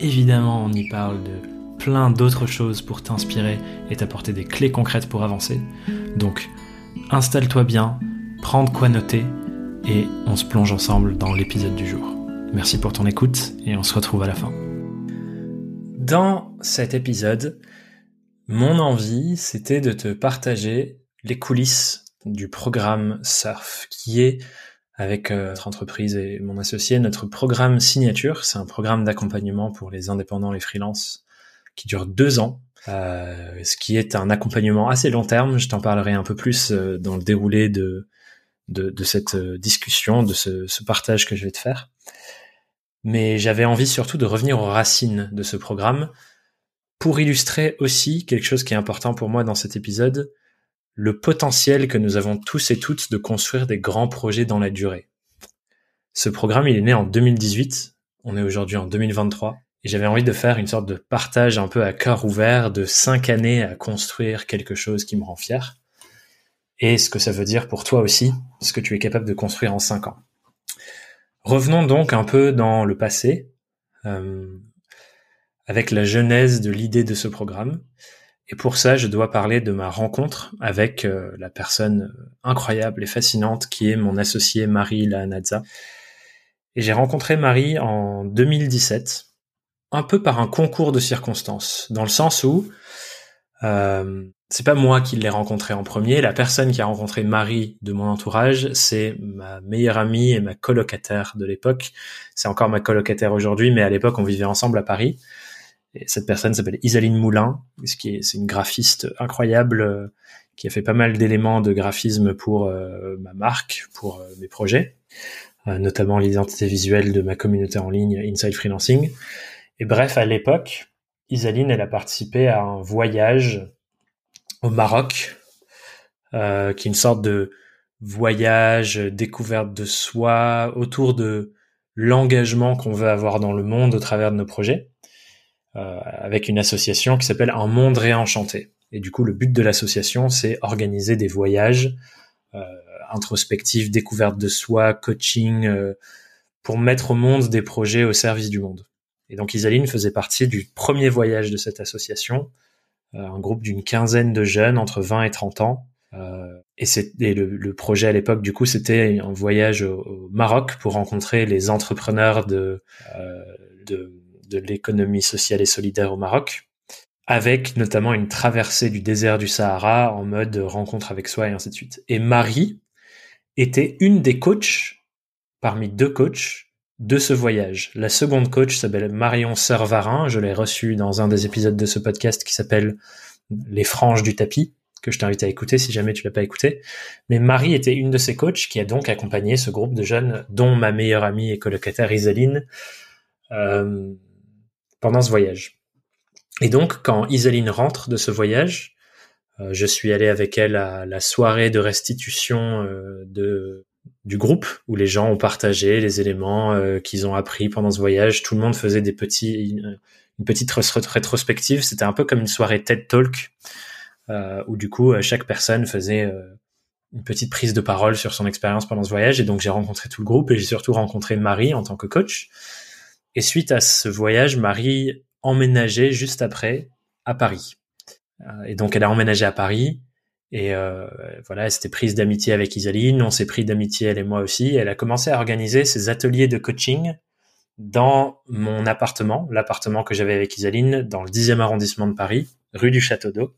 évidemment on y parle de plein d'autres choses pour t'inspirer et t'apporter des clés concrètes pour avancer. Donc installe-toi bien, prends de quoi noter et on se plonge ensemble dans l'épisode du jour. Merci pour ton écoute et on se retrouve à la fin. Dans cet épisode, mon envie, c'était de te partager les coulisses du programme Surf, qui est avec euh, notre entreprise et mon associé, notre programme signature. C'est un programme d'accompagnement pour les indépendants, les freelances, qui dure deux ans. Euh, ce qui est un accompagnement assez long terme. Je t'en parlerai un peu plus euh, dans le déroulé de, de, de cette euh, discussion, de ce, ce, partage que je vais te faire. Mais j'avais envie surtout de revenir aux racines de ce programme pour illustrer aussi quelque chose qui est important pour moi dans cet épisode, le potentiel que nous avons tous et toutes de construire des grands projets dans la durée. Ce programme, il est né en 2018, on est aujourd'hui en 2023, et j'avais envie de faire une sorte de partage un peu à cœur ouvert de cinq années à construire quelque chose qui me rend fier, et ce que ça veut dire pour toi aussi, ce que tu es capable de construire en cinq ans. Revenons donc un peu dans le passé, euh, avec la genèse de l'idée de ce programme. Et pour ça, je dois parler de ma rencontre avec euh, la personne incroyable et fascinante qui est mon associée Marie Lanazza. Et j'ai rencontré Marie en 2017, un peu par un concours de circonstances, dans le sens où euh, c'est pas moi qui l'ai rencontrée en premier. La personne qui a rencontré Marie de mon entourage, c'est ma meilleure amie et ma colocataire de l'époque. C'est encore ma colocataire aujourd'hui, mais à l'époque on vivait ensemble à Paris. Et cette personne s'appelle Isaline Moulin, ce qui est, c'est une graphiste incroyable euh, qui a fait pas mal d'éléments de graphisme pour euh, ma marque, pour euh, mes projets, notamment l'identité visuelle de ma communauté en ligne Inside Freelancing. Et bref, à l'époque, Isaline, elle a participé à un voyage au Maroc, qui est une sorte de voyage, découverte de soi, autour de l'engagement qu'on veut avoir dans le monde au travers de nos projets. Euh, avec une association qui s'appelle Un Monde Réenchanté. Et du coup, le but de l'association, c'est organiser des voyages euh, introspectifs, découverte de soi, coaching, euh, pour mettre au monde des projets au service du monde. Et donc Isaline faisait partie du premier voyage de cette association, un groupe d'une quinzaine de jeunes entre 20 et 30 ans. Et, et le, le, projet à l'époque, du coup, c'était un voyage au, Maroc pour rencontrer les entrepreneurs de, de de l'économie sociale et solidaire au Maroc, avec notamment une traversée du désert du Sahara en mode rencontre avec soi et ainsi de suite. Et Marie était une des coachs, parmi deux coachs, de ce voyage. La seconde coach s'appelle Marion Servarin, je l'ai reçue dans un des épisodes de ce podcast qui s'appelle Les franges du tapis, que je t'invite à écouter si jamais tu l'as pas écouté. Mais Marie était une de ces coachs qui a donc accompagné ce groupe de jeunes, dont ma meilleure amie et colocataire Isaline, euh, pendant ce voyage. Et donc, quand Isaline rentre de ce voyage, euh, je suis allé avec elle à la soirée de restitution euh, de du groupe où les gens ont partagé les éléments euh, qu'ils ont appris pendant ce voyage. Tout le monde faisait des petits, une petite rétrospective. C'était un peu comme une soirée TED Talk où du coup chaque personne faisait une petite prise de parole sur son expérience pendant ce voyage. Et donc j'ai rencontré tout le groupe et j'ai surtout rencontré Marie en tant que coach. Et suite à ce voyage, Marie emménageait juste après à Paris. Euh, et donc elle a emménagé à Paris. Et euh, voilà, elle s'était prise d'amitié avec Isaline. On s'est pris d'amitié elle et moi aussi. Elle a commencé à organiser ses ateliers de coaching dans mon appartement, l'appartement que j'avais avec Isaline, dans le 10e arrondissement de Paris, rue du Château d'Eau.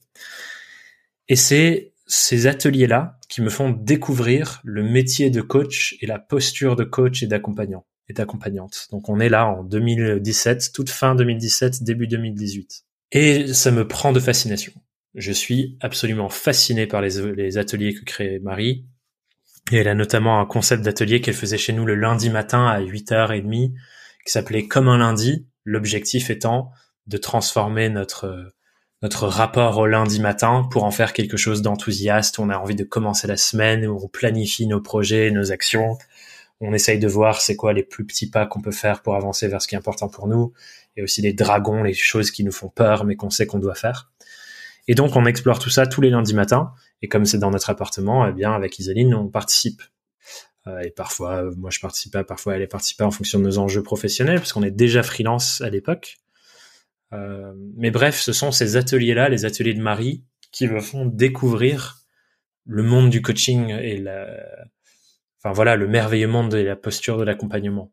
Et c'est ces ateliers-là qui me font découvrir le métier de coach et la posture de coach et d'accompagnant est accompagnante. Donc on est là en 2017, toute fin 2017, début 2018. Et ça me prend de fascination. Je suis absolument fasciné par les, ateliers que crée Marie. Et elle a notamment un concept d'atelier qu'elle faisait chez nous le lundi matin à 8h30, qui s'appelait Comme un lundi. L'objectif étant de transformer notre notre rapport au lundi matin pour en faire quelque chose d'enthousiaste. On a envie de commencer la semaine, où on planifie nos projets, nos actions. On essaye de voir c'est quoi les plus petits pas qu'on peut faire pour avancer vers ce qui est important pour nous. Et aussi les dragons, les choses qui nous font peur, mais qu'on sait qu'on doit faire. Et donc, on explore tout ça tous les lundis matins. Et comme c'est dans notre appartement, eh bien, avec Isaline, on participe. Euh, et parfois, moi, je participais, parfois, elle est participée en fonction de nos enjeux professionnels, parce qu'on est déjà freelance à l'époque. Euh, mais bref, ce sont ces ateliers-là, les ateliers de Marie, qui me font découvrir le monde du coaching et la, enfin voilà, le merveilleux monde et la posture de l'accompagnement.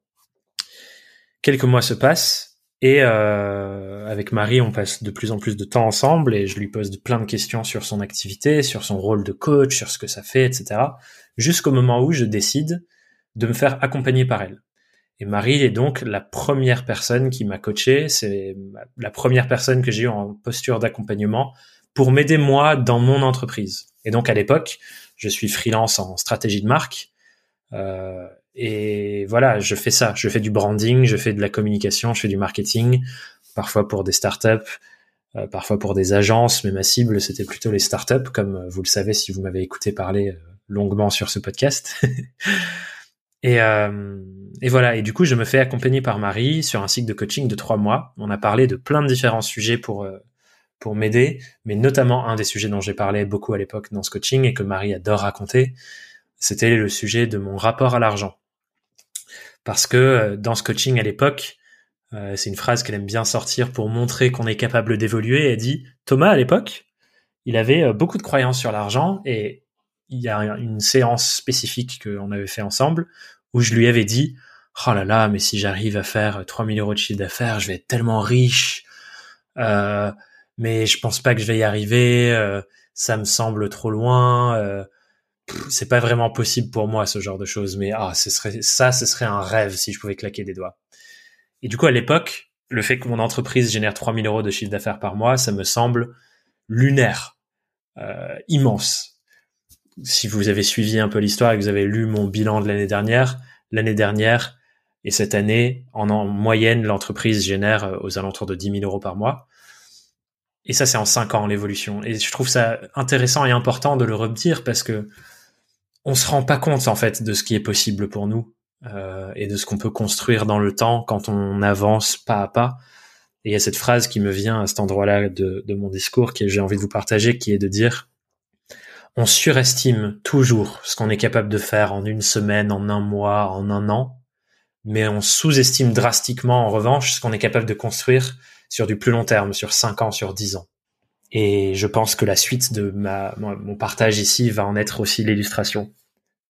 Quelques mois se passent et euh, avec Marie, on passe de plus en plus de temps ensemble et je lui pose plein de questions sur son activité, sur son rôle de coach, sur ce que ça fait, etc. Jusqu'au moment où je décide de me faire accompagner par elle. Et Marie est donc la première personne qui m'a coaché. C'est la première personne que j'ai eu en posture d'accompagnement pour m'aider moi dans mon entreprise. Et donc à l'époque, je suis freelance en stratégie de marque. Euh, et voilà, je fais ça. Je fais du branding, je fais de la communication, je fais du marketing, parfois pour des startups, euh, parfois pour des agences. Mais ma cible, c'était plutôt les startups, comme vous le savez si vous m'avez écouté parler euh, longuement sur ce podcast. Et, euh, et, voilà. Et du coup, je me fais accompagner par Marie sur un cycle de coaching de trois mois. On a parlé de plein de différents sujets pour euh, pour m'aider, mais notamment un des sujets dont j'ai parlé beaucoup à l'époque dans ce coaching et que Marie adore raconter, c'était le sujet de mon rapport à l'argent. Parce que euh, dans ce coaching à l'époque, euh, c'est une phrase qu'elle aime bien sortir pour montrer qu'on est capable d'évoluer. Elle dit Thomas à l'époque, il avait beaucoup de croyances sur l'argent et il y a une séance spécifique qu'on avait fait ensemble où je lui avais dit oh là là mais si j'arrive à faire 3000 euros de chiffre d'affaires je vais être tellement riche euh, mais je pense pas que je vais y arriver euh, ça me semble trop loin euh, c'est pas vraiment possible pour moi ce genre de choses mais ah ce serait ça ce serait un rêve si je pouvais claquer des doigts et du coup à l'époque le fait que mon entreprise génère 3000 euros de chiffre d'affaires par mois ça me semble lunaire euh, immense si vous avez suivi un peu l'histoire et que vous avez lu mon bilan de l'année dernière, l'année dernière et cette année, en, moyenne, l'entreprise génère euh, aux alentours de 10 000 euros par mois. Et ça, c'est en 5 ans, l'évolution. Et je trouve ça intéressant et important de le redire parce que on se rend pas compte, en fait, de ce qui est possible pour nous euh, et de ce qu'on peut construire dans le temps quand on avance pas à pas. Et il y a cette phrase qui me vient à cet endroit-là de, de mon discours que j'ai envie de vous partager, qui est de dire on surestime toujours ce qu'on est capable de faire en une semaine, en un mois, en un an, mais on sous-estime drastiquement en revanche ce qu'on est capable de construire sur du plus long terme, sur 5 ans, sur 10 ans. Et je pense que la suite de ma, mon partage ici va en être aussi l'illustration.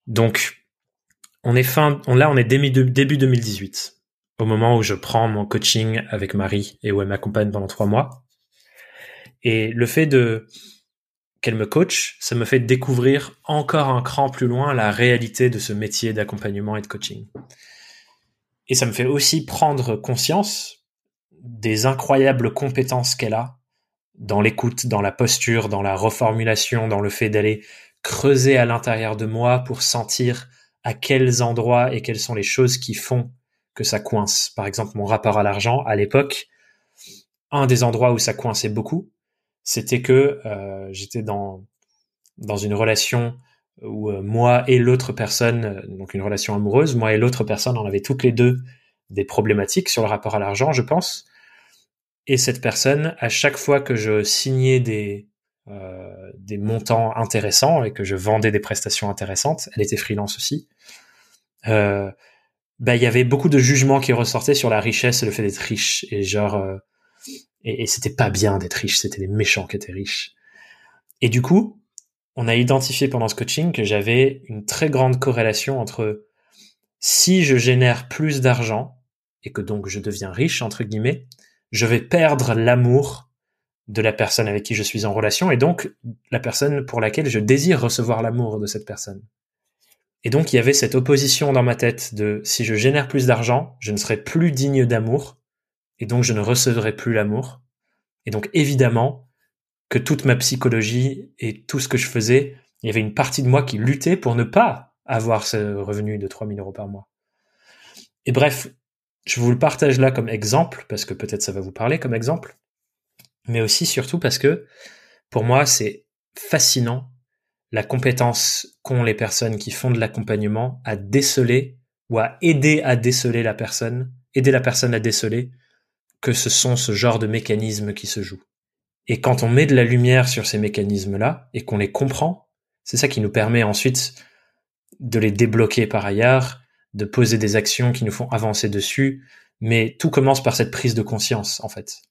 Donc, on est fin, on, là, on est début, début 2018, au moment où je prends mon coaching avec Marie et où elle m'accompagne pendant trois mois. Et le fait de, qu'elle me coach, ça me fait découvrir encore un cran plus loin la réalité de ce métier d'accompagnement et de coaching. Et ça me fait aussi prendre conscience des incroyables compétences qu'elle a dans l'écoute, dans la posture, dans la reformulation, dans le fait d'aller creuser à l'intérieur de moi pour sentir à quels endroits et quelles sont les choses qui font que ça coince. Par exemple, mon rapport à l'argent, à l'époque, un des endroits où ça coinçait beaucoup, c'était que euh, j'étais dans dans une relation où euh, moi et l'autre personne, euh, donc une relation amoureuse, moi et l'autre personne, on avait toutes les deux des problématiques sur le rapport à l'argent, je pense. Et cette personne, à chaque fois que je signais des euh, des montants intéressants et que je vendais des prestations intéressantes, elle était freelance aussi. Euh, bah il y avait beaucoup de jugements qui ressortaient sur la richesse et le fait d'être riche et genre et, et c'était pas bien d'être riche, c'était les méchants qui étaient riches. Et du coup, on a identifié pendant ce coaching que j'avais une très grande corrélation entre si je génère plus d'argent et que donc je deviens riche, entre guillemets, je vais perdre l'amour de la personne avec qui je suis en relation et donc la personne pour laquelle je désire recevoir l'amour de cette personne. Et donc il y avait cette opposition dans ma tête de si je génère plus d'argent, je ne serai plus digne d'amour et donc je ne recevrai plus l'amour. Et donc évidemment que toute ma psychologie et tout ce que je faisais, il y avait une partie de moi qui luttait pour ne pas avoir ce revenu de 3000 euros par mois. Et bref, je vous le partage là comme exemple, parce que peut-être ça va vous parler comme exemple, mais aussi surtout parce que pour moi, c'est fascinant la compétence qu'ont les personnes qui font de l'accompagnement à déceler ou à aider à déceler la personne, aider la personne à déceler que ce sont ce genre de mécanismes qui se jouent. Et quand on met de la lumière sur ces mécanismes-là et qu'on les comprend, c'est ça qui nous permet ensuite de les débloquer par ailleurs, de poser des actions qui nous font avancer dessus, mais tout commence par cette prise de conscience, en fait.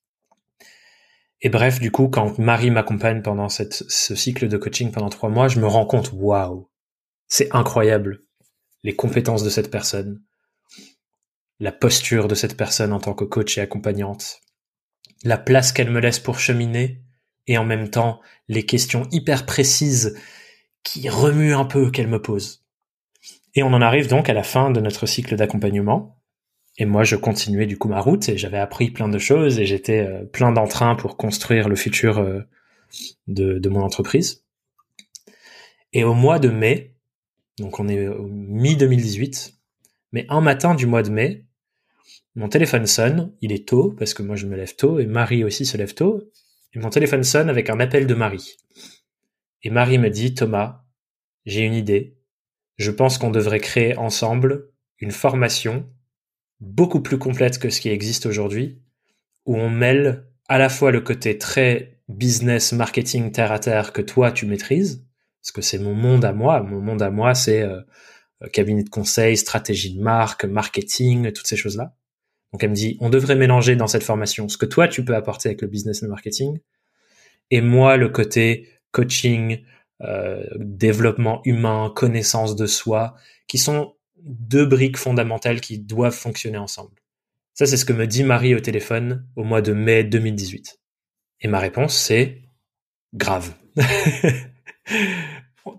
Et bref, du coup, quand Marie m'accompagne pendant ce cycle de coaching pendant trois mois, je me rends compte, waouh, c'est incroyable, les compétences de cette personne, la posture de cette personne en tant que coach et accompagnante, la place qu'elle me laisse pour cheminer, et en même temps les questions hyper précises qui remuent un peu qu'elle me pose. Et on en arrive donc à la fin de notre cycle d'accompagnement, et moi, je continuais du coup ma route et j'avais appris plein de choses et j'étais euh, plein d'entrain pour construire le futur euh, de, de, mon entreprise. Et au mois de mai, donc on est au mi-2018, mais un matin du mois de mai, mon téléphone sonne, il est tôt, parce que moi je me lève tôt, et Marie aussi se lève tôt, et mon téléphone sonne avec un appel de Marie. Et Marie me dit, Thomas, j'ai une idée, je pense qu'on devrait créer ensemble une formation beaucoup plus complète que ce qui existe aujourd'hui, où on mêle à la fois le côté très business, marketing, terre à terre que toi tu maîtrises, parce que c'est mon monde à moi. Mon monde à moi, c'est euh, cabinet de conseil, stratégie de marque, marketing, toutes ces choses-là. Donc elle me dit, on devrait mélanger dans cette formation ce que toi tu peux apporter avec le business et le marketing, et moi le côté coaching, euh, développement humain, connaissance de soi, qui sont deux briques fondamentales qui doivent fonctionner ensemble. Ça, c'est ce que me dit Marie au téléphone au mois de mai 2018. Et ma réponse, c'est grave.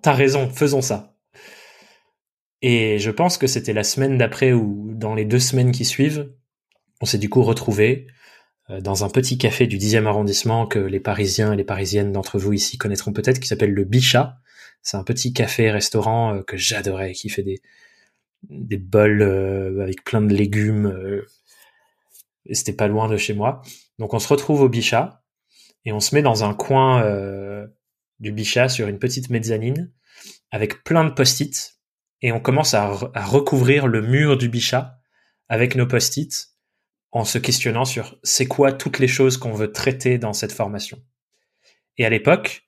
T'as raison, faisons ça. Et je pense que c'était la semaine d'après ou dans les deux semaines qui suivent, on s'est du coup retrouvés dans un petit café du 10e arrondissement que les Parisiens et les Parisiennes d'entre vous ici connaîtront peut-être, qui s'appelle le Bichat. C'est un petit café-restaurant euh, que j'adorais, qui fait des, des bols euh, avec plein de légumes. Euh, et c'était pas loin de chez moi. Donc on se retrouve au Bichat et on se met dans un coin euh, du Bichat sur une petite mezzanine avec plein de post-it et on commence à, à, recouvrir le mur du Bichat avec nos post-it en se questionnant sur c'est quoi toutes les choses qu'on veut traiter dans cette formation. Et à l'époque,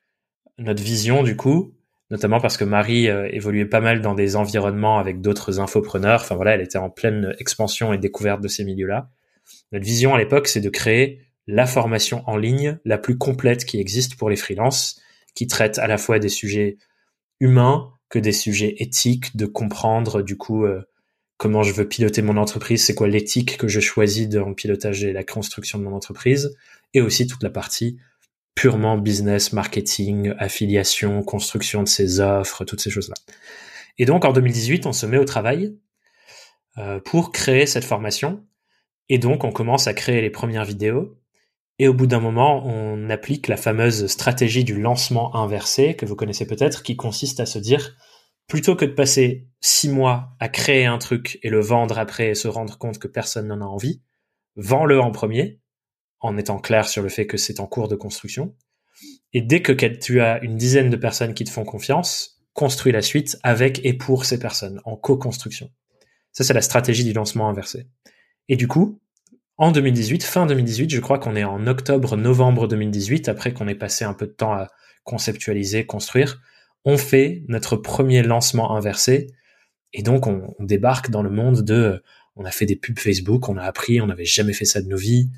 notre vision du coup, notamment parce que Marie euh, évoluait pas mal dans des environnements avec d'autres infopreneurs. Enfin voilà, elle était en pleine expansion et découverte de ces milieux-là. Notre vision à l'époque, c'est de créer la formation en ligne la plus complète qui existe pour les freelances, qui traite à la fois des sujets humains que des sujets éthiques, de comprendre du coup euh, comment je veux piloter mon entreprise, c'est quoi l'éthique que je choisis dans le pilotage et la construction de mon entreprise, et aussi toute la partie purement business, marketing, affiliation, construction de ses offres, toutes ces choses-là. Et donc en 2018, on se met au travail euh, pour créer cette formation. Et donc on commence à créer les premières vidéos. Et au bout d'un moment, on applique la fameuse stratégie du lancement inversé, que vous connaissez peut-être, qui consiste à se dire, plutôt que de passer six mois à créer un truc et le vendre après et se rendre compte que personne n'en a envie, vends-le en premier, en étant clair sur le fait que c'est en cours de construction. Et dès que tu as une dizaine de personnes qui te font confiance, construis la suite avec et pour ces personnes, en co-construction. Ça, c'est la stratégie du lancement inversé. Et du coup, en 2018, fin 2018, je crois qu'on est en octobre-novembre 2018, après qu'on ait passé un peu de temps à conceptualiser, construire, on fait notre premier lancement inversé. Et donc, on, débarque dans le monde de, on a fait des pubs Facebook, on a appris, on n'avait jamais fait ça de nos vies,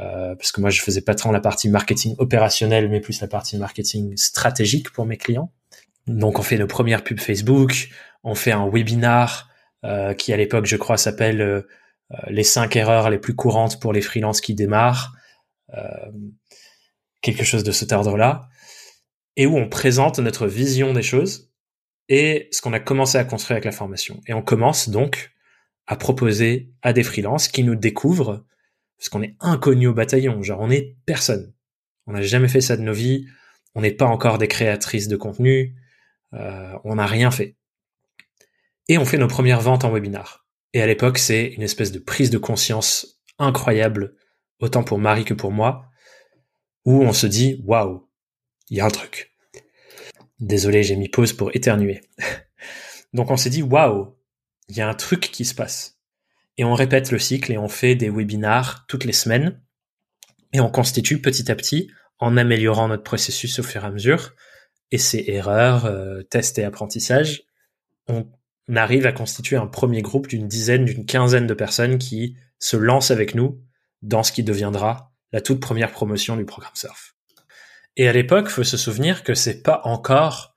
euh, parce que moi je faisais pas tant la partie marketing opérationnelle mais plus la partie marketing stratégique pour mes clients. Donc on fait nos premières pubs Facebook, on fait un webinar euh, qui à l'époque je crois s'appelle euh, les cinq erreurs les plus courantes pour les freelances qui démarrent, quelque chose de cet ordre-là, et où on présente notre vision des choses et ce qu'on a commencé à construire avec la formation. Et on commence donc à proposer à des freelances qui nous découvrent parce qu'on est inconnu au bataillon, genre on est personne. On n'a jamais fait ça de nos vies, on n'est pas encore des créatrices de contenu, euh, on n'a rien fait. Et on fait nos premières ventes en webinar. Et à l'époque, c'est une espèce de prise de conscience incroyable, autant pour Marie que pour moi, où on se dit waouh, il y a un truc. Désolé, j'ai mis pause pour éternuer. Donc on s'est dit waouh, il y a un truc qui se passe. Et on répète le cycle et on fait des webinars toutes les semaines et on constitue petit à petit en améliorant notre processus au fur et à mesure et ces erreurs, euh, tests et apprentissage, on arrive à constituer un premier groupe d'une dizaine, d'une quinzaine de personnes qui se lancent avec nous dans ce qui deviendra la toute première promotion du programme Surf. Et à l'époque, faut se souvenir que c'est pas encore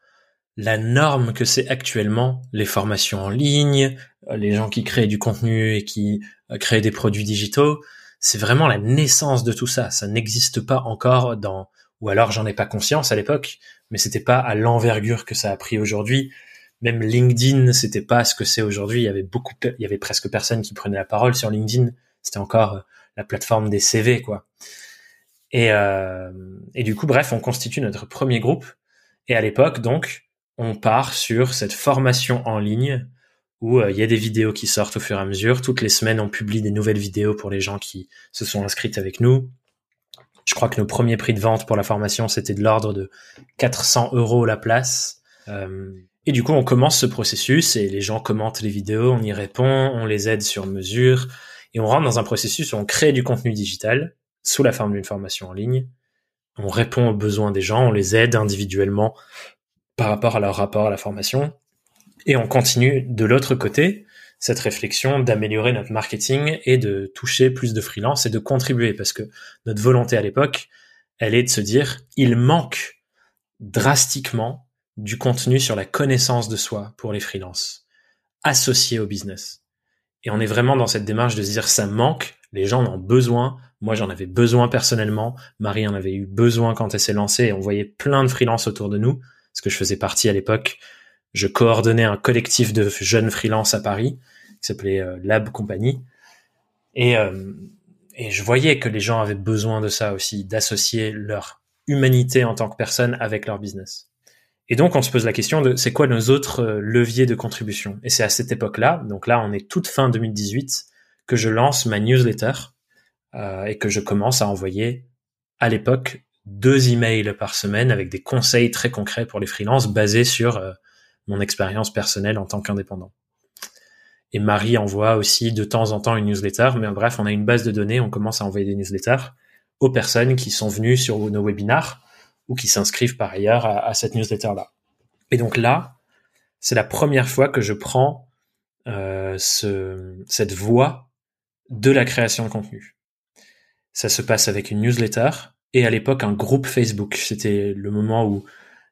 la norme que c'est actuellement les formations en ligne, les gens qui créent du contenu et qui euh, créent des produits digitaux. C'est vraiment la naissance de tout ça. Ça n'existe pas encore dans, ou alors j'en ai pas conscience à l'époque, mais c'était pas à l'envergure que ça a pris aujourd'hui. Même LinkedIn, c'était pas ce que c'est aujourd'hui. Il y avait beaucoup, il y avait presque personne qui prenait la parole sur LinkedIn. C'était encore euh, la plateforme des CV, quoi. Et, euh, et du coup, bref, on constitue notre premier groupe. Et à l'époque, donc, on part sur cette formation en ligne où euh, il y a des vidéos qui sortent au fur et à mesure. Toutes les semaines, on publie des nouvelles vidéos pour les gens qui se sont inscrits avec nous. Je crois que nos premiers prix de vente pour la formation, c'était de l'ordre de 400 euros la place. Euh, et du coup, on commence ce processus et les gens commentent les vidéos, on y répond, on les aide sur mesure et on rentre dans un processus où on crée du contenu digital sous la forme d'une formation en ligne. On répond aux besoins des gens, on les aide individuellement par rapport à leur rapport à la formation. Et on continue de l'autre côté cette réflexion d'améliorer notre marketing et de toucher plus de freelance et de contribuer parce que notre volonté à l'époque, elle est de se dire, il manque drastiquement du contenu sur la connaissance de soi pour les freelances associés au business. Et on est vraiment dans cette démarche de se dire ça manque, les gens en ont besoin, moi j'en avais besoin personnellement, Marie en avait eu besoin quand elle s'est lancée on voyait plein de freelances autour de nous parce que je faisais partie à l'époque, je coordonnais un collectif de jeunes freelances à Paris qui s'appelait euh, Lab Company. Et, euh, et je voyais que les gens avaient besoin de ça aussi, d'associer leur humanité en tant que personne avec leur business. Et donc on se pose la question de c'est quoi nos autres euh, leviers de contribution? Et c'est à cette époque-là, donc là on est toute fin 2018, que je lance ma newsletter euh, et que je commence à envoyer à l'époque deux emails par semaine avec des conseils très concrets pour les freelances basés sur euh, mon expérience personnelle en tant qu'indépendant. Et Marie envoie aussi de temps en temps une newsletter, mais bref, on a une base de données, on commence à envoyer des newsletters aux personnes qui sont venues sur nos webinars ou qui s'inscrivent par ailleurs à, cette newsletter-là. Et donc là, c'est la première fois que je prends euh, ce, cette voie de la création de contenu. Ça se passe avec une newsletter et à l'époque un groupe Facebook. C'était le moment où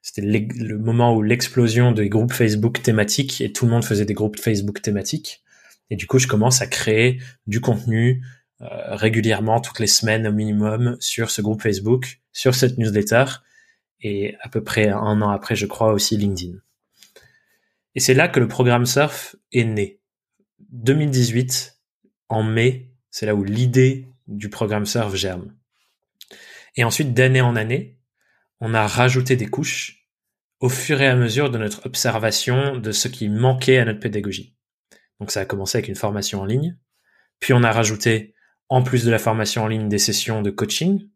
c'était le moment où l'explosion des groupes Facebook thématiques et tout le monde faisait des groupes Facebook thématiques. Et du coup, je commence à créer du contenu euh, régulièrement, toutes les semaines au minimum, sur ce groupe Facebook, sur cette newsletter, et à peu près un an après, je crois, aussi LinkedIn. Et c'est là que le programme Surf est né. 2018, en mai, c'est là où l'idée du programme Surf germe. Et ensuite, d'année en année, on a rajouté des couches au fur et à mesure de notre observation de ce qui manquait à notre pédagogie. Donc ça a commencé avec une formation en ligne, puis on a rajouté, en plus de la formation en ligne, des sessions de coaching.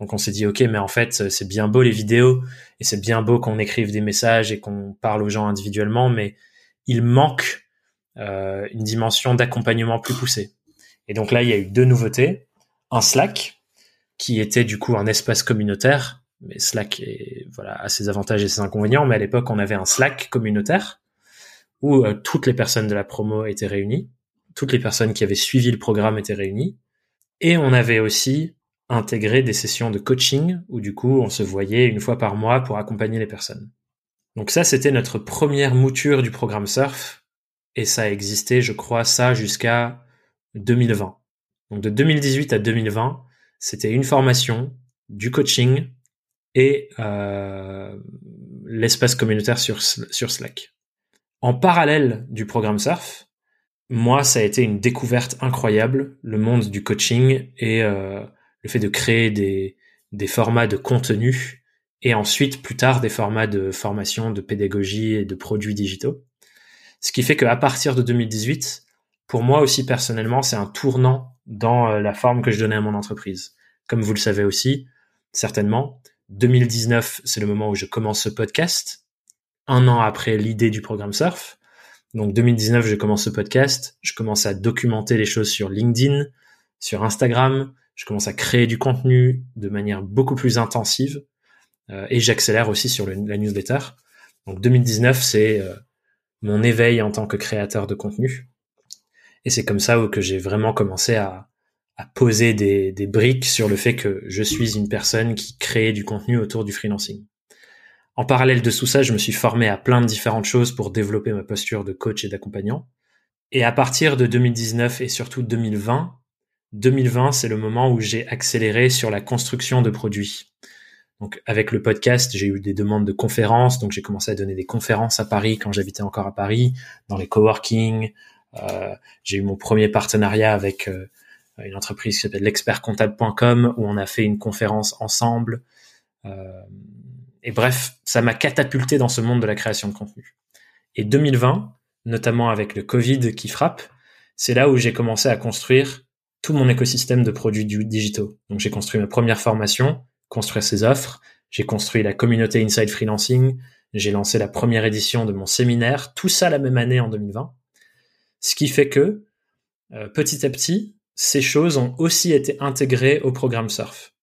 Donc on s'est dit, ok, mais en fait, c'est bien beau les vidéos, et c'est bien beau qu'on écrive des messages et qu'on parle aux gens individuellement, mais il manque euh, une dimension d'accompagnement plus poussée. Et donc là, il y a eu deux nouveautés. Un Slack, qui était du coup un espace communautaire. Mais Slack est, voilà, a ses avantages et ses inconvénients. Mais à l'époque, on avait un Slack communautaire où euh, toutes les personnes de la promo étaient réunies, toutes les personnes qui avaient suivi le programme étaient réunies, et on avait aussi intégré des sessions de coaching où du coup on se voyait une fois par mois pour accompagner les personnes. Donc ça, c'était notre première mouture du programme Surf, et ça a existé, je crois, ça jusqu'à 2020. Donc de 2018 à 2020, c'était une formation, du coaching et euh, l'espace communautaire sur, Slack. En parallèle du programme Surf, moi, ça a été une découverte incroyable, le monde du coaching et euh, le fait de créer des, des formats de contenu et ensuite, plus tard, des formats de formation, de pédagogie et de produits digitaux. Ce qui fait qu'à partir de 2018, pour moi aussi personnellement, c'est un tournant dans euh, la forme que je donnais à mon entreprise. Comme vous le savez aussi, certainement, 2019, c'est le moment où je commence ce podcast, un an après l'idée du programme Surf. Donc 2019, je commence ce podcast, je commence à documenter les choses sur LinkedIn, sur Instagram, je commence à créer du contenu de manière beaucoup plus intensive euh, et j'accélère aussi sur la newsletter. Donc 2019, c'est euh, mon éveil en tant que créateur de contenu. Et c'est comme ça que j'ai vraiment commencé à, à poser des, des, briques sur le fait que je suis une personne qui crée du contenu autour du freelancing. En parallèle de tout ça, je me suis formé à plein de différentes choses pour développer ma posture de coach et d'accompagnant. Et à partir de 2019 et surtout 2020, 2020, c'est le moment où j'ai accéléré sur la construction de produits. Donc avec le podcast, j'ai eu des demandes de conférences, donc j'ai commencé à donner des conférences à Paris quand j'habitais encore à Paris, dans les coworking. Euh, j'ai eu mon premier partenariat avec euh, une entreprise qui s'appelle l'expertcomptable.com où on a fait une conférence ensemble. Euh, et bref, ça m'a catapulté dans ce monde de la création de contenu. Et 2020, notamment avec le Covid qui frappe, c'est là où j'ai commencé à construire tout mon écosystème de produits digitaux. Donc j'ai construit ma première formation construire ses offres. J'ai construit la communauté Inside Freelancing. J'ai lancé la première édition de mon séminaire. Tout ça la même année en 2020. Ce qui fait que, euh, petit à petit, ces choses ont aussi été intégrées au programme Surf.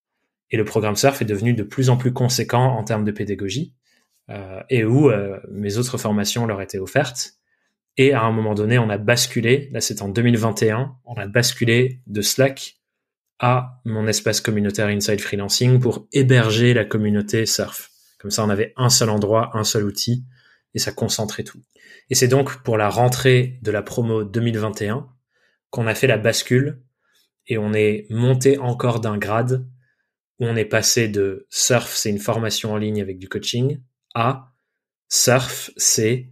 Et le programme Surf est devenu de plus en plus conséquent en termes de pédagogie, euh, et où euh, mes autres formations leur étaient offertes. Et à un moment donné, on a basculé, là c'est en 2021, on a basculé de Slack à mon espace communautaire Inside Freelancing pour héberger la communauté Surf. Comme ça, on avait un seul endroit, un seul outil, et ça concentrait tout. Et c'est donc pour la rentrée de la promo 2021 qu'on a fait la bascule et on est monté encore d'un grade où on est passé de Surf, c'est une formation en ligne avec du coaching, à Surf, c'est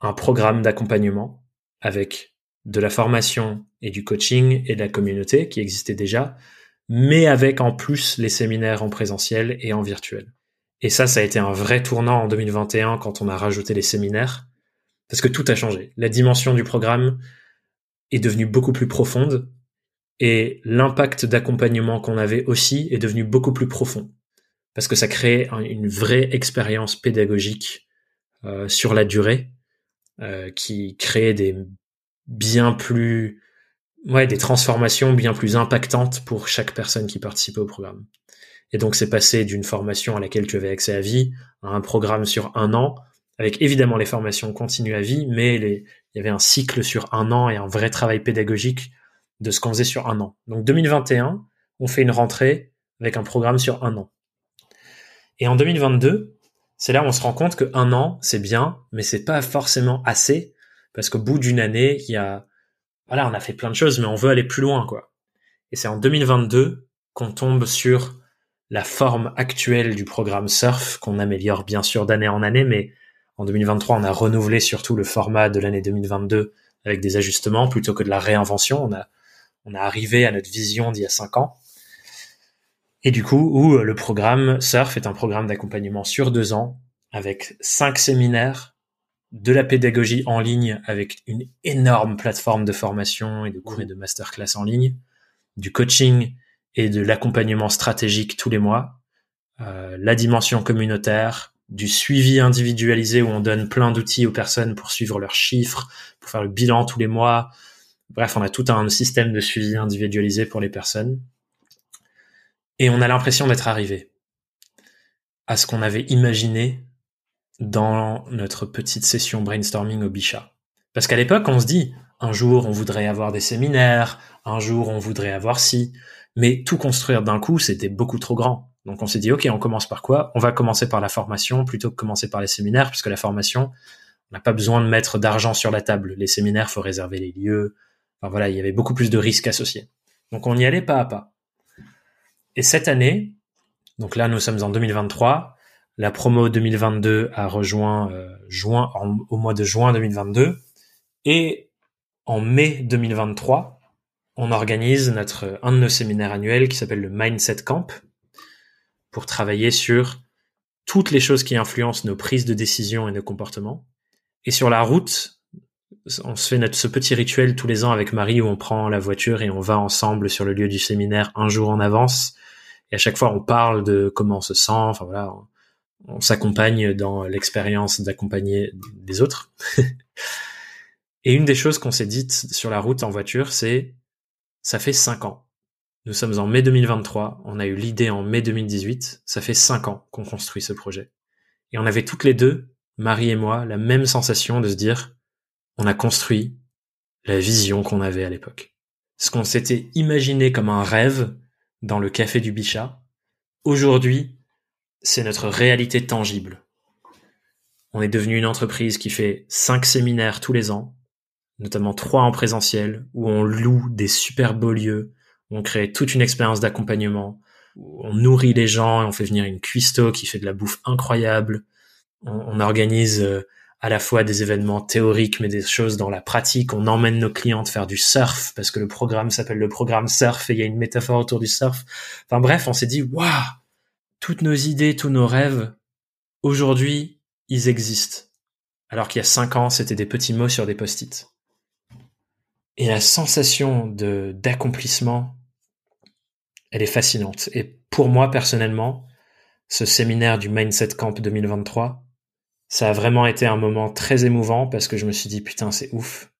un programme d'accompagnement avec de la formation et du coaching et de la communauté qui existait déjà, mais avec en plus les séminaires en présentiel et en virtuel. Et ça, ça a été un vrai tournant en 2021 quand on a rajouté les séminaires, parce que tout a changé. La dimension du programme est devenue beaucoup plus profonde et l'impact d'accompagnement qu'on avait aussi est devenu beaucoup plus profond, parce que ça crée une vraie expérience pédagogique euh, sur la durée euh, qui crée des bien plus ouais des transformations bien plus impactantes pour chaque personne qui participait au programme. Et donc c'est passé d'une formation à laquelle tu avais accès à vie à un programme sur un an avec évidemment les formations continues à vie, mais il y avait un cycle sur un an et un vrai travail pédagogique de ce qu'on faisait sur un an. Donc 2021, on fait une rentrée avec un programme sur un an. Et en 2022, c'est là où on se rend compte que un an, c'est bien, mais c'est pas forcément assez parce qu'au bout d'une année, il y a, voilà, on a fait plein de choses, mais on veut aller plus loin, quoi. Et c'est en 2022 qu'on tombe sur la forme actuelle du programme Surf, qu'on améliore bien sûr d'année en année, mais en 2023, on a renouvelé surtout le format de l'année 2022 avec des ajustements plutôt que de la réinvention. On a, on a arrivé à notre vision d'il y a cinq ans. Et du coup, où le programme Surf est un programme d'accompagnement sur deux ans avec cinq séminaires de la pédagogie en ligne avec une énorme plateforme de formation et de cours et de masterclass en ligne, du coaching et de l'accompagnement stratégique tous les mois, euh, la dimension communautaire, du suivi individualisé où on donne plein d'outils aux personnes pour suivre leurs chiffres, pour faire le bilan tous les mois. Bref, on a tout un système de suivi individualisé pour les personnes. Et on a l'impression d'être arrivé à ce qu'on avait imaginé dans notre petite session brainstorming au Bichat. Parce qu'à l'époque, on se dit, un jour, on voudrait avoir des séminaires, un jour, on voudrait avoir ci, mais tout construire d'un coup, c'était beaucoup trop grand. Donc on s'est dit, OK, on commence par quoi? On va commencer par la formation plutôt que commencer par les séminaires, puisque la formation, on n'a pas besoin de mettre d'argent sur la table. Les séminaires, faut réserver les lieux. Enfin voilà, il y avait beaucoup plus de risques associés. Donc on y allait pas à pas. Et cette année, donc là nous sommes en 2023, la promo 2022 a rejoint euh, juin, au mois de juin 2022. Et en mai 2023, on organise notre, un de nos séminaires annuels qui s'appelle le Mindset Camp pour travailler sur toutes les choses qui influencent nos prises de décision et nos comportements. Et sur la route on se fait notre, ce petit rituel tous les ans avec Marie où on prend la voiture et on va ensemble sur le lieu du séminaire un jour en avance. Et à chaque fois, on parle de comment on se sent. Enfin voilà, on, s'accompagne dans l'expérience d'accompagner des autres. et une des choses qu'on s'est dites sur la route en voiture, c'est ça fait cinq ans. Nous sommes en mai 2023. On a eu l'idée en mai 2018. Ça fait cinq ans qu'on construit ce projet. Et on avait toutes les deux, Marie et moi, la même sensation de se dire on a construit la vision qu'on avait à l'époque. Ce qu'on s'était imaginé comme un rêve dans le café du Bichat, aujourd'hui, c'est notre réalité tangible. On est devenu une entreprise qui fait cinq séminaires tous les ans, notamment trois en présentiel, où on loue des super beaux lieux, où on crée toute une expérience d'accompagnement, où on nourrit les gens et on fait venir une cuistot qui fait de la bouffe incroyable. On, organise euh, à la fois des événements théoriques mais des choses dans la pratique. On emmène nos clients faire du surf parce que le programme s'appelle le programme surf et il y a une métaphore autour du surf. Enfin bref, on s'est dit waouh, toutes nos idées, tous nos rêves, aujourd'hui, ils existent. Alors qu'il y a cinq ans, c'était des petits mots sur des post-it. Et la sensation de d'accomplissement, elle est fascinante. Et pour moi personnellement, ce séminaire du Mindset Camp 2023, ça a vraiment été un moment très émouvant parce que je me suis dit putain c'est ouf.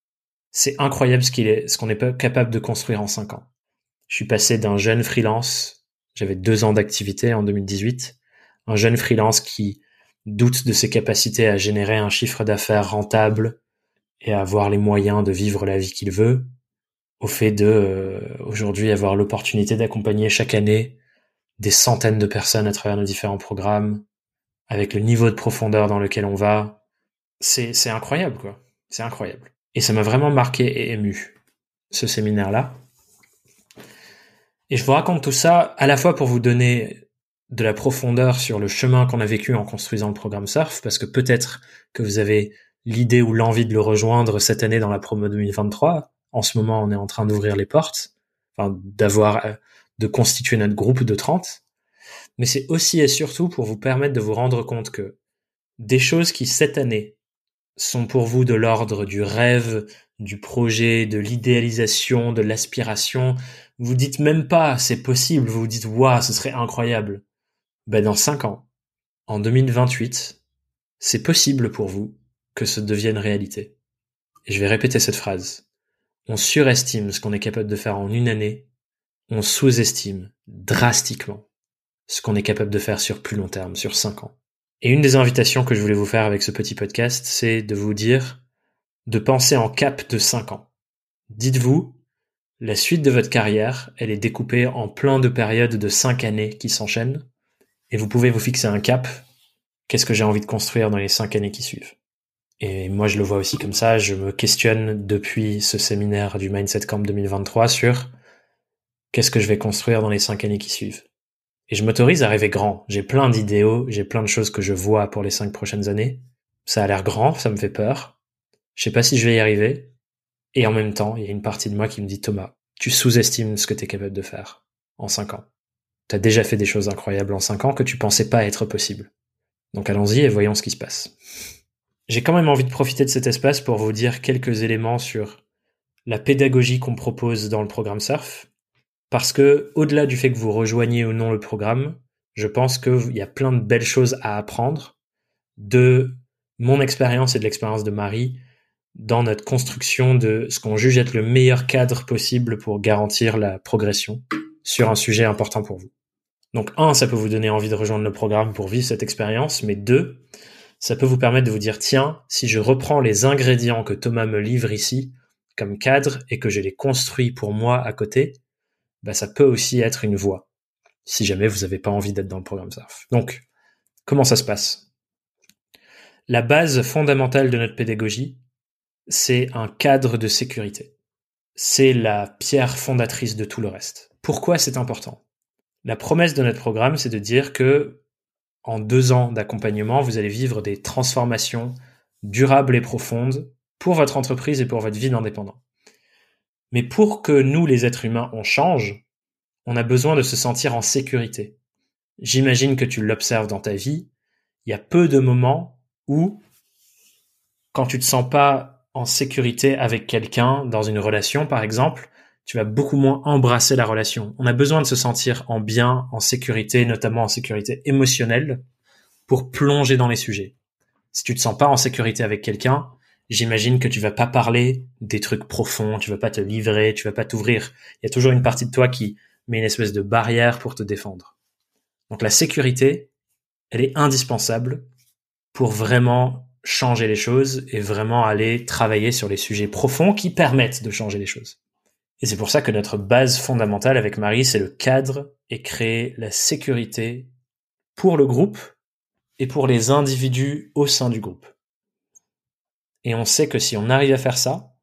C'est incroyable ce qu'il est, ce qu'on est capable de construire en cinq ans. Je suis passé d'un jeune freelance, j'avais deux ans d'activité en 2018, un jeune freelance qui doute de ses capacités à générer un chiffre d'affaires rentable et avoir les moyens de vivre la vie qu'il veut, au fait de euh, aujourd'hui avoir l'opportunité d'accompagner chaque année des centaines de personnes à travers nos différents programmes, avec le niveau de profondeur dans lequel on va, c'est, c'est incroyable, quoi. C'est incroyable. Et ça m'a vraiment marqué et ému, ce séminaire-là. Et je vous raconte tout ça à la fois pour vous donner de la profondeur sur le chemin qu'on a vécu en construisant le programme Surf, parce que peut-être que vous avez l'idée ou l'envie de le rejoindre cette année dans la promo 2023. En ce moment, on est en train d'ouvrir les portes, enfin, d'avoir, euh, de constituer notre groupe de 30 mais c'est aussi et surtout pour vous permettre de vous rendre compte que des choses qui cette année sont pour vous de l'ordre du rêve, du projet, de l'idéalisation, de l'aspiration, vous dites même pas c'est possible, vous vous dites waouh, ce serait incroyable. Ben dans 5 ans, en 2028, c'est possible pour vous que ce devienne réalité. Et je vais répéter cette phrase. On surestime ce qu'on est capable de faire en une année, on sous-estime drastiquement ce qu'on est capable de faire sur plus long terme, sur cinq ans. Et une des invitations que je voulais vous faire avec ce petit podcast, c'est de vous dire de penser en cap de cinq ans. Dites-vous, la suite de votre carrière, elle est découpée en plein de périodes de cinq années qui s'enchaînent, et vous pouvez vous fixer un cap. Qu'est-ce que j'ai envie de construire dans les cinq années qui suivent? Et moi, je le vois aussi comme ça. Je me questionne depuis ce séminaire du Mindset Camp 2023 sur qu'est-ce que je vais construire dans les cinq années qui suivent. Et je m'autorise à rêver grand. J'ai plein d'idéaux, j'ai plein de choses que je vois pour les cinq prochaines années. Ça a l'air grand, ça me fait peur. Je sais pas si je vais y arriver. Et en même temps, il y a une partie de moi qui me dit Thomas, tu sous-estimes ce que tu es capable de faire en cinq ans. Tu as déjà fait des choses incroyables en cinq ans que tu pensais pas être possible. Donc allons-y et voyons ce qui se passe. J'ai quand même envie de profiter de cet espace pour vous dire quelques éléments sur la pédagogie qu'on propose dans le programme SURF, parce que, au-delà du fait que vous rejoignez ou non le programme, je pense qu'il y a plein de belles choses à apprendre de mon expérience et de l'expérience de Marie dans notre construction de ce qu'on juge être le meilleur cadre possible pour garantir la progression sur un sujet important pour vous. Donc, un, ça peut vous donner envie de rejoindre le programme pour vivre cette expérience, mais deux, ça peut vous permettre de vous dire, tiens, si je reprends les ingrédients que Thomas me livre ici comme cadre et que je les construis pour moi à côté, bah, ça peut aussi être une voie, si jamais vous n'avez pas envie d'être dans le programme SARF. Donc, comment ça se passe? La base fondamentale de notre pédagogie, c'est un cadre de sécurité. C'est la pierre fondatrice de tout le reste. Pourquoi c'est important? La promesse de notre programme, c'est de dire que en deux ans d'accompagnement, vous allez vivre des transformations durables et profondes pour votre entreprise et pour votre vie d'indépendant. Mais pour que nous, les êtres humains, on change, on a besoin de se sentir en sécurité. J'imagine que tu l'observes dans ta vie, il y a peu de moments où, quand tu te sens pas en sécurité avec quelqu'un dans une relation, par exemple, tu vas beaucoup moins embrasser la relation. On a besoin de se sentir en bien, en sécurité, notamment en sécurité émotionnelle, pour plonger dans les sujets. Si tu te sens pas en sécurité avec quelqu'un, j'imagine que tu vas pas parler des trucs profonds, tu vas pas te livrer, tu vas pas t'ouvrir. Il y a toujours une partie de toi qui met une espèce de barrière pour te défendre. Donc la sécurité, elle est indispensable pour vraiment changer les choses et vraiment aller travailler sur les sujets profonds qui permettent de changer les choses. Et c'est pour ça que notre base fondamentale avec Marie, c'est le cadre et créer la sécurité pour le groupe et pour les individus au sein du groupe. Et on sait que si on arrive à faire ça,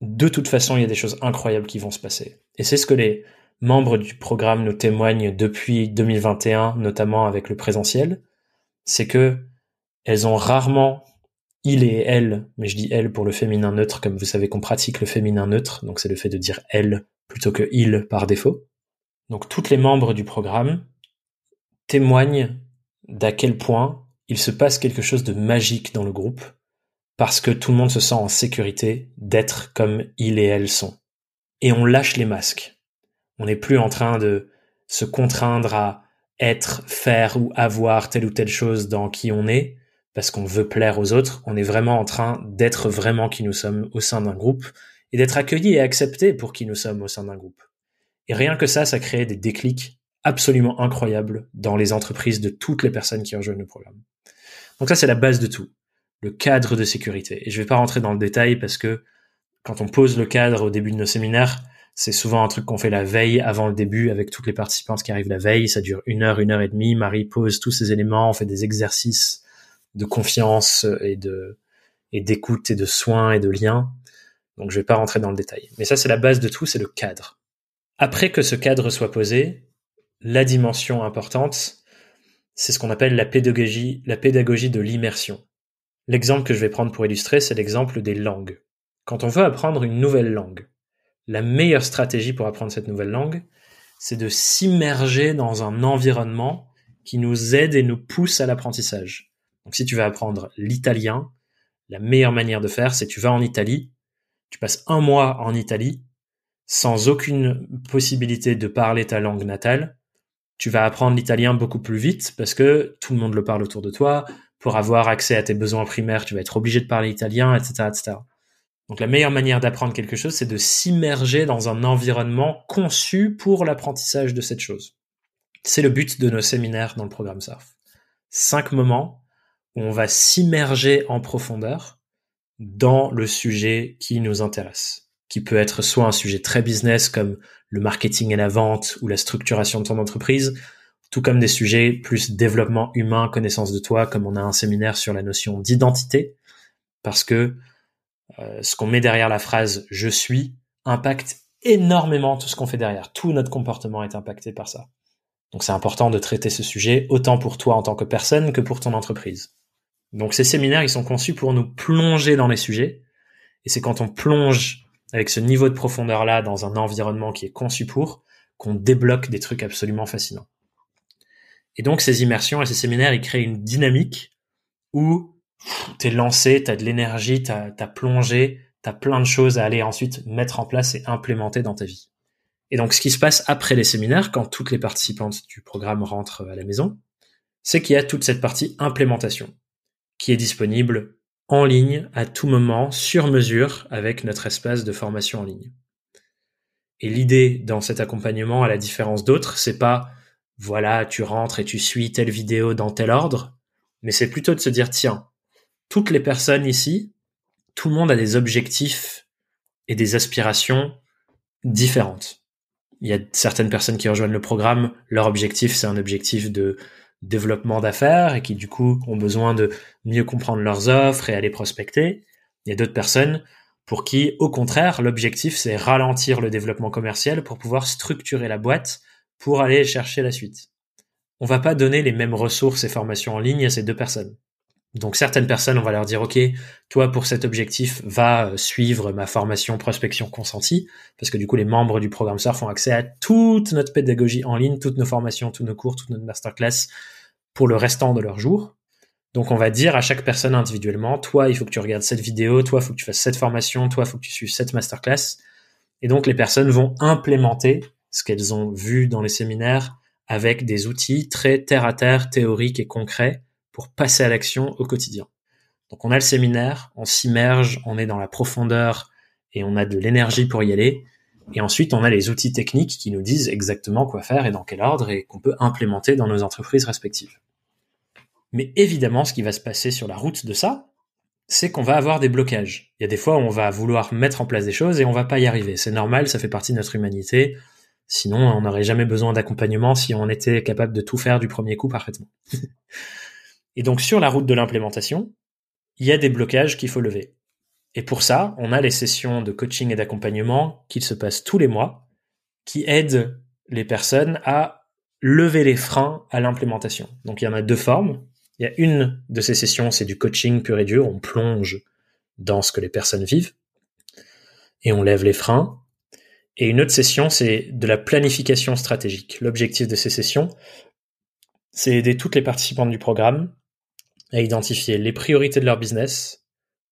de toute façon, il y a des choses incroyables qui vont se passer. Et c'est ce que les membres du programme nous témoignent depuis 2021, notamment avec le présentiel, c'est que elles ont rarement il et elle, mais je dis elle pour le féminin neutre, comme vous savez qu'on pratique le féminin neutre, donc c'est le fait de dire elle plutôt que il par défaut. Donc toutes les membres du programme témoignent d'à quel point il se passe quelque chose de magique dans le groupe, parce que tout le monde se sent en sécurité d'être comme il et elle sont. Et on lâche les masques. On n'est plus en train de se contraindre à être, faire ou avoir telle ou telle chose dans qui on est parce qu'on veut plaire aux autres. On est vraiment en train d'être vraiment qui nous sommes au sein d'un groupe et d'être accueillis et acceptés pour qui nous sommes au sein d'un groupe. Et rien que ça, ça crée des déclics absolument incroyables dans les entreprises de toutes les personnes qui rejoignent le programme. Donc ça, c'est la base de tout. Le cadre de sécurité. Et je vais pas rentrer dans le détail parce que quand on pose le cadre au début de nos séminaires, c'est souvent un truc qu'on fait la veille avant le début avec toutes les participantes qui arrivent la veille. Ça dure une heure, une heure et demie. Marie pose tous ces éléments, on fait des exercices de confiance et de et d'écoute et de soins et de liens. Donc je vais pas rentrer dans le détail. Mais ça c'est la base de tout, c'est le cadre. Après que ce cadre soit posé, la dimension importante, c'est ce qu'on appelle la pédagogie, la pédagogie de l'immersion. L'exemple que je vais prendre pour illustrer, c'est l'exemple des langues. Quand on veut apprendre une nouvelle langue, la meilleure stratégie pour apprendre cette nouvelle langue, c'est de s'immerger dans un environnement qui nous aide et nous pousse à l'apprentissage. Donc si tu veux apprendre l'italien, la meilleure manière de faire, c'est tu vas en Italie, tu passes un mois en Italie, sans aucune possibilité de parler ta langue natale, tu vas apprendre l'italien beaucoup plus vite parce que tout le monde le parle autour de toi. Pour avoir accès à tes besoins primaires, tu vas être obligé de parler italien, etc., etc. Donc la meilleure manière d'apprendre quelque chose, c'est de s'immerger dans un environnement conçu pour l'apprentissage de cette chose. C'est le but de nos séminaires dans le programme SURF. Cinq moments où on va s'immerger en profondeur dans le sujet qui nous intéresse, qui peut être soit un sujet très business comme le marketing et la vente ou la structuration de ton entreprise, tout comme des sujets plus développement humain, connaissance de toi, comme on a un séminaire sur la notion d'identité, parce que euh, ce qu'on met derrière la phrase je suis impacte énormément tout ce qu'on fait derrière. Tout notre comportement est impacté par ça. Donc c'est important de traiter ce sujet autant pour toi en tant que personne que pour ton entreprise. Donc ces séminaires, ils sont conçus pour nous plonger dans les sujets. Et c'est quand on plonge avec ce niveau de profondeur-là dans un environnement qui est conçu pour, qu'on débloque des trucs absolument fascinants. Et donc ces immersions et ces séminaires, ils créent une dynamique où t'es lancé, t'as de l'énergie, t'as as plongé, t'as plein de choses à aller ensuite mettre en place et implémenter dans ta vie. Et donc, ce qui se passe après les séminaires, quand toutes les participantes du programme rentrent à la maison, c'est qu'il y a toute cette partie implémentation qui est disponible en ligne à tout moment, sur mesure, avec notre espace de formation en ligne. Et l'idée dans cet accompagnement, à la différence d'autres, c'est pas voilà, tu rentres et tu suis telle vidéo dans tel ordre, mais c'est plutôt de se dire tiens, toutes les personnes ici, tout le monde a des objectifs et des aspirations différentes. Il y a certaines personnes qui rejoignent le programme, leur objectif c'est un objectif de développement d'affaires et qui du coup ont besoin de mieux comprendre leurs offres et aller prospecter. Il y a d'autres personnes pour qui, au contraire, l'objectif c'est ralentir le développement commercial pour pouvoir structurer la boîte pour aller chercher la suite. On va pas donner les mêmes ressources et formations en ligne à ces deux personnes. Donc certaines personnes, on va leur dire, OK, toi pour cet objectif, va euh, suivre ma formation prospection consentie, parce que du coup les membres du programme SURF ont accès à toute notre pédagogie en ligne, toutes nos formations, tous nos cours, toutes notre masterclass pour le restant de leur jour. Donc on va dire à chaque personne individuellement, toi il faut que tu regardes cette vidéo, toi il faut que tu fasses cette formation, toi il faut que tu suives cette masterclass. Et donc les personnes vont implémenter ce qu'elles ont vu dans les séminaires avec des outils très terre à terre, théoriques et concrets pour passer à l'action au quotidien. Donc on a le séminaire, on s'immerge, on est dans la profondeur et on a de l'énergie pour y aller. Et ensuite, on a les outils techniques qui nous disent exactement quoi faire et dans quel ordre et qu'on peut implémenter dans nos entreprises respectives. Mais évidemment, ce qui va se passer sur la route de ça, c'est qu'on va avoir des blocages. Il y a des fois où on va vouloir mettre en place des choses et on va pas y arriver. C'est normal, ça fait partie de notre humanité. Sinon, on n'aurait jamais besoin d'accompagnement si on était capable de tout faire du premier coup parfaitement. et donc, sur la route de l'implémentation, il y a des blocages qu'il faut lever. Et pour ça, on a les sessions de coaching et d'accompagnement qui se passent tous les mois, qui aident les personnes à lever les freins à l'implémentation. Donc il y en a deux formes. Il y a une de ces sessions, c'est du coaching pur et dur, on plonge dans ce que les personnes vivent et on lève les freins. Et une autre session, c'est de la planification stratégique. L'objectif de ces sessions, c'est aider toutes les participantes du programme à identifier les priorités de leur business,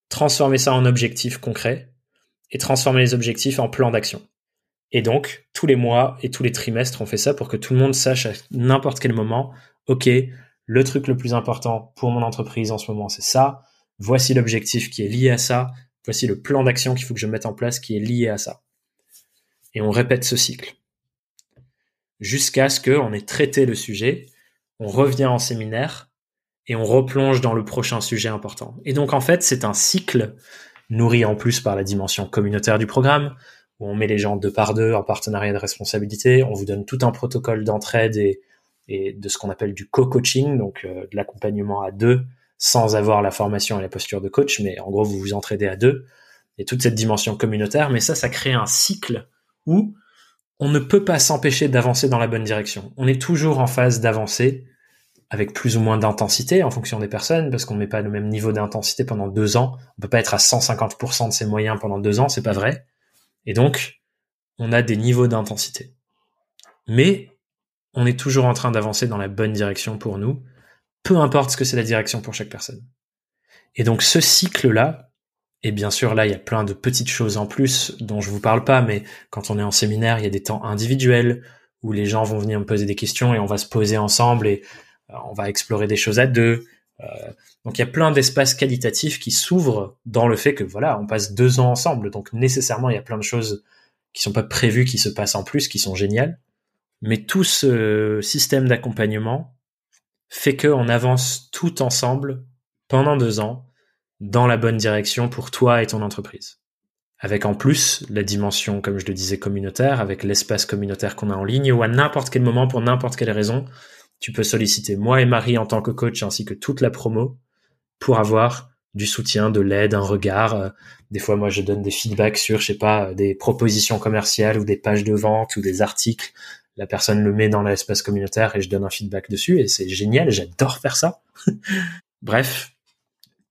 transformer ça en objectifs concrets et transformer les objectifs en plan d'action. Et donc, tous les mois et tous les trimestres, on fait ça pour que tout le monde sache à n'importe quel moment, OK, le truc le plus important pour mon entreprise en ce moment, c'est ça. Voici l'objectif qui est lié à ça. Voici le plan d'action qu'il faut que je mette en place qui est lié à ça. Et on répète ce cycle. Jusqu'à ce qu'on ait traité le sujet, on revient en séminaire et on replonge dans le prochain sujet important. Et donc en fait, c'est un cycle nourri en plus par la dimension communautaire du programme, où on met les gens deux par deux en partenariat de responsabilité, on vous donne tout un protocole d'entraide et, de ce qu'on appelle du co-coaching, donc euh, de l'accompagnement à deux, sans avoir la formation et la posture de coach, mais en gros, vous vous entraidez à deux, et toute cette dimension communautaire, mais ça, ça crée un cycle où on ne peut pas s'empêcher d'avancer dans la bonne direction. On est toujours en phase d'avancer avec plus ou moins d'intensité en fonction des personnes, parce qu'on ne met pas le même niveau d'intensité pendant deux ans. On peut pas être à 150% de ses moyens pendant deux ans, c'est pas vrai. Et donc, on a des niveaux d'intensité. Mais on est toujours en train d'avancer dans la bonne direction pour nous, peu importe ce que c'est la direction pour chaque personne. Et donc ce cycle-là, et bien sûr là il y a plein de petites choses en plus dont je vous parle pas, mais quand on est en séminaire, il y a des temps individuels où les gens vont venir me poser des questions et on va se poser ensemble et on va explorer des choses à deux. Euh, donc il y a plein d'espaces qualitatifs qui s'ouvrent dans le fait que voilà, on passe deux ans ensemble. Donc nécessairement, il y a plein de choses qui sont pas prévues, qui se passent en plus, qui sont géniales. Mais tout ce système d'accompagnement fait qu'on avance tout ensemble pendant deux ans dans la bonne direction pour toi et ton entreprise. Avec en plus la dimension, comme je le disais, communautaire, avec l'espace communautaire qu'on a en ligne, ou à n'importe quel moment, pour n'importe quelle raison, tu peux solliciter moi et Marie en tant que coach ainsi que toute la promo pour avoir du soutien, de l'aide, un regard. Euh, des fois, moi, je donne des feedbacks sur, je sais pas, des propositions commerciales ou des pages de vente ou des articles. La personne le met dans l'espace communautaire et je donne un feedback dessus et c'est génial. J'adore faire ça. Bref,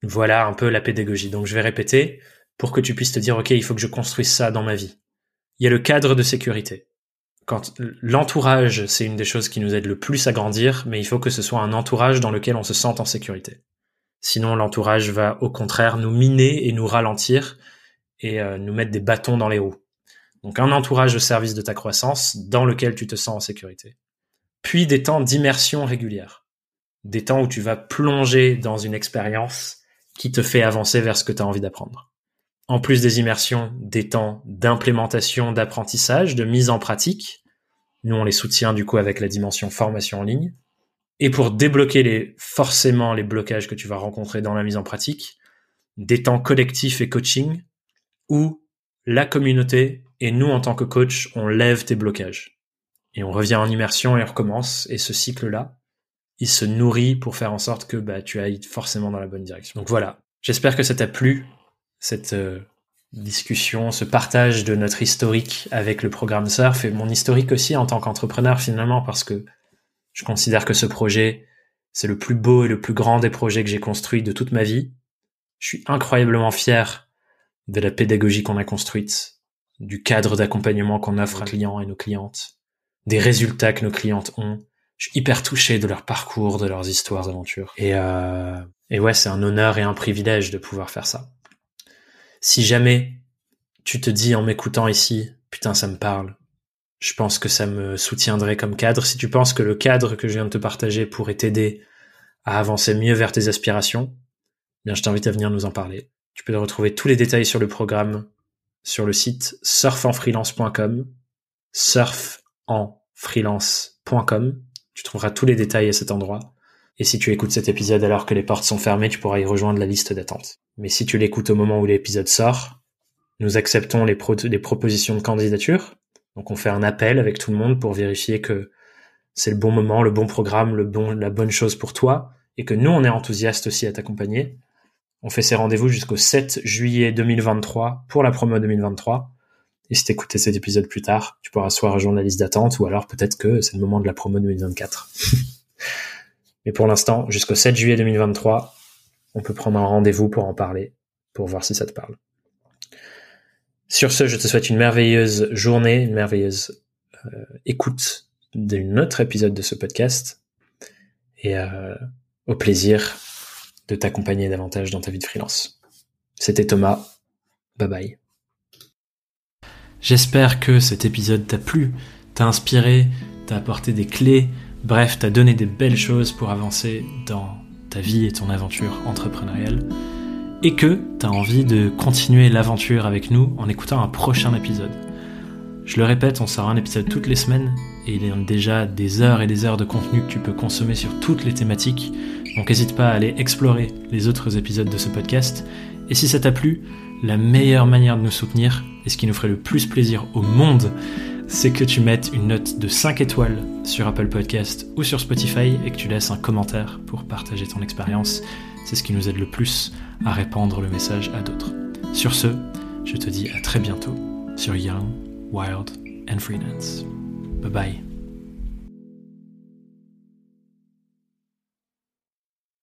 voilà un peu la pédagogie. Donc, je vais répéter pour que tu puisses te dire, OK, il faut que je construise ça dans ma vie. Il y a le cadre de sécurité quand l'entourage, c'est une des choses qui nous aide le plus à grandir, mais il faut que ce soit un entourage dans lequel on se sente en sécurité. Sinon, l'entourage va au contraire nous miner et nous ralentir et euh, nous mettre des bâtons dans les roues. Donc un entourage au service de ta croissance dans lequel tu te sens en sécurité. Puis des temps d'immersion régulière. Des temps où tu vas plonger dans une expérience qui te fait avancer vers ce que tu as envie d'apprendre en plus des immersions, des temps d'implémentation, d'apprentissage, de mise en pratique. Nous, on les soutient du coup avec la dimension formation en ligne. Et pour débloquer les, forcément les blocages que tu vas rencontrer dans la mise en pratique, des temps collectifs et coaching où la communauté et nous en tant que coach, on lève tes blocages. Et on revient en immersion et on recommence. Et ce cycle-là, il se nourrit pour faire en sorte que bah, tu ailles forcément dans la bonne direction. Donc voilà. J'espère que ça t'a plu cette euh, discussion, ce partage de notre historique avec le programme Surf et mon historique aussi en tant qu'entrepreneur finalement parce que je considère que ce projet, c'est le plus beau et le plus grand des projets que j'ai construit de toute ma vie. Je suis incroyablement fier de la pédagogie qu'on a construite, du cadre d'accompagnement qu'on offre à nos clients et nos clientes, des résultats que nos clientes ont, je suis hyper touché de leur parcours, de leurs histoires d'aventure. Et, euh, et ouais, c'est un honneur et un privilège de pouvoir faire ça. Si jamais tu te dis en m'écoutant ici, putain, ça me parle, je pense que ça me soutiendrait comme cadre. Si tu penses que le cadre que je viens de te partager pourrait t'aider à avancer mieux vers tes aspirations, bien, je t'invite à venir nous en parler. Tu peux retrouver tous les détails sur le programme sur le site surfenfreelance.com, surfenfreelance.com. Tu trouveras tous les détails à cet endroit. Et si tu écoutes cet épisode alors que les portes sont fermées, tu pourras y rejoindre la liste d'attente. Mais si tu l'écoutes au moment où l'épisode sort, nous acceptons les, propositions de candidature. Donc on fait un appel avec tout le monde pour vérifier que c'est le bon moment, le bon programme, le bon, la bonne chose pour toi, et que nous on est enthousiaste aussi à t'accompagner. On fait ces rendez-vous jusqu'au 7 juillet 2023 pour la promo 2023. Et si t'écoutais cet épisode plus tard, tu pourras soit rejoindre la liste d'attente ou alors peut-être que c'est le moment de la promo 2024. Mais pour l'instant, jusqu'au 7 juillet 2023, on peut prendre un rendez-vous pour en parler, pour voir si ça te parle. Sur ce, je te souhaite une merveilleuse journée, une merveilleuse euh, écoute d'un autre épisode de ce podcast et euh, au plaisir de t'accompagner davantage dans ta vie de freelance. C'était Thomas. Bye bye. J'espère que cet épisode t'a plu, t'a inspiré, t'a apporté des clés, bref, t'a donné des belles choses pour avancer dans ta vie et ton aventure entrepreneuriale, et que t'as envie de continuer l'aventure avec nous en écoutant un prochain épisode. Je le répète, on sort un épisode toutes les semaines, et il y a déjà des heures et des heures de contenu que tu peux consommer sur toutes les thématiques, donc n'hésite pas à aller explorer les autres épisodes de ce podcast, et si ça t'a plu, la meilleure manière de nous soutenir, et ce qui nous ferait le plus plaisir au monde, c'est que tu mettes une note de 5 étoiles sur Apple Podcast ou sur Spotify et que tu laisses un commentaire pour partager ton expérience. C'est ce qui nous aide le plus à répandre le message à d'autres. Sur ce, je te dis à très bientôt sur Young, Wild and Freelance. Bye bye.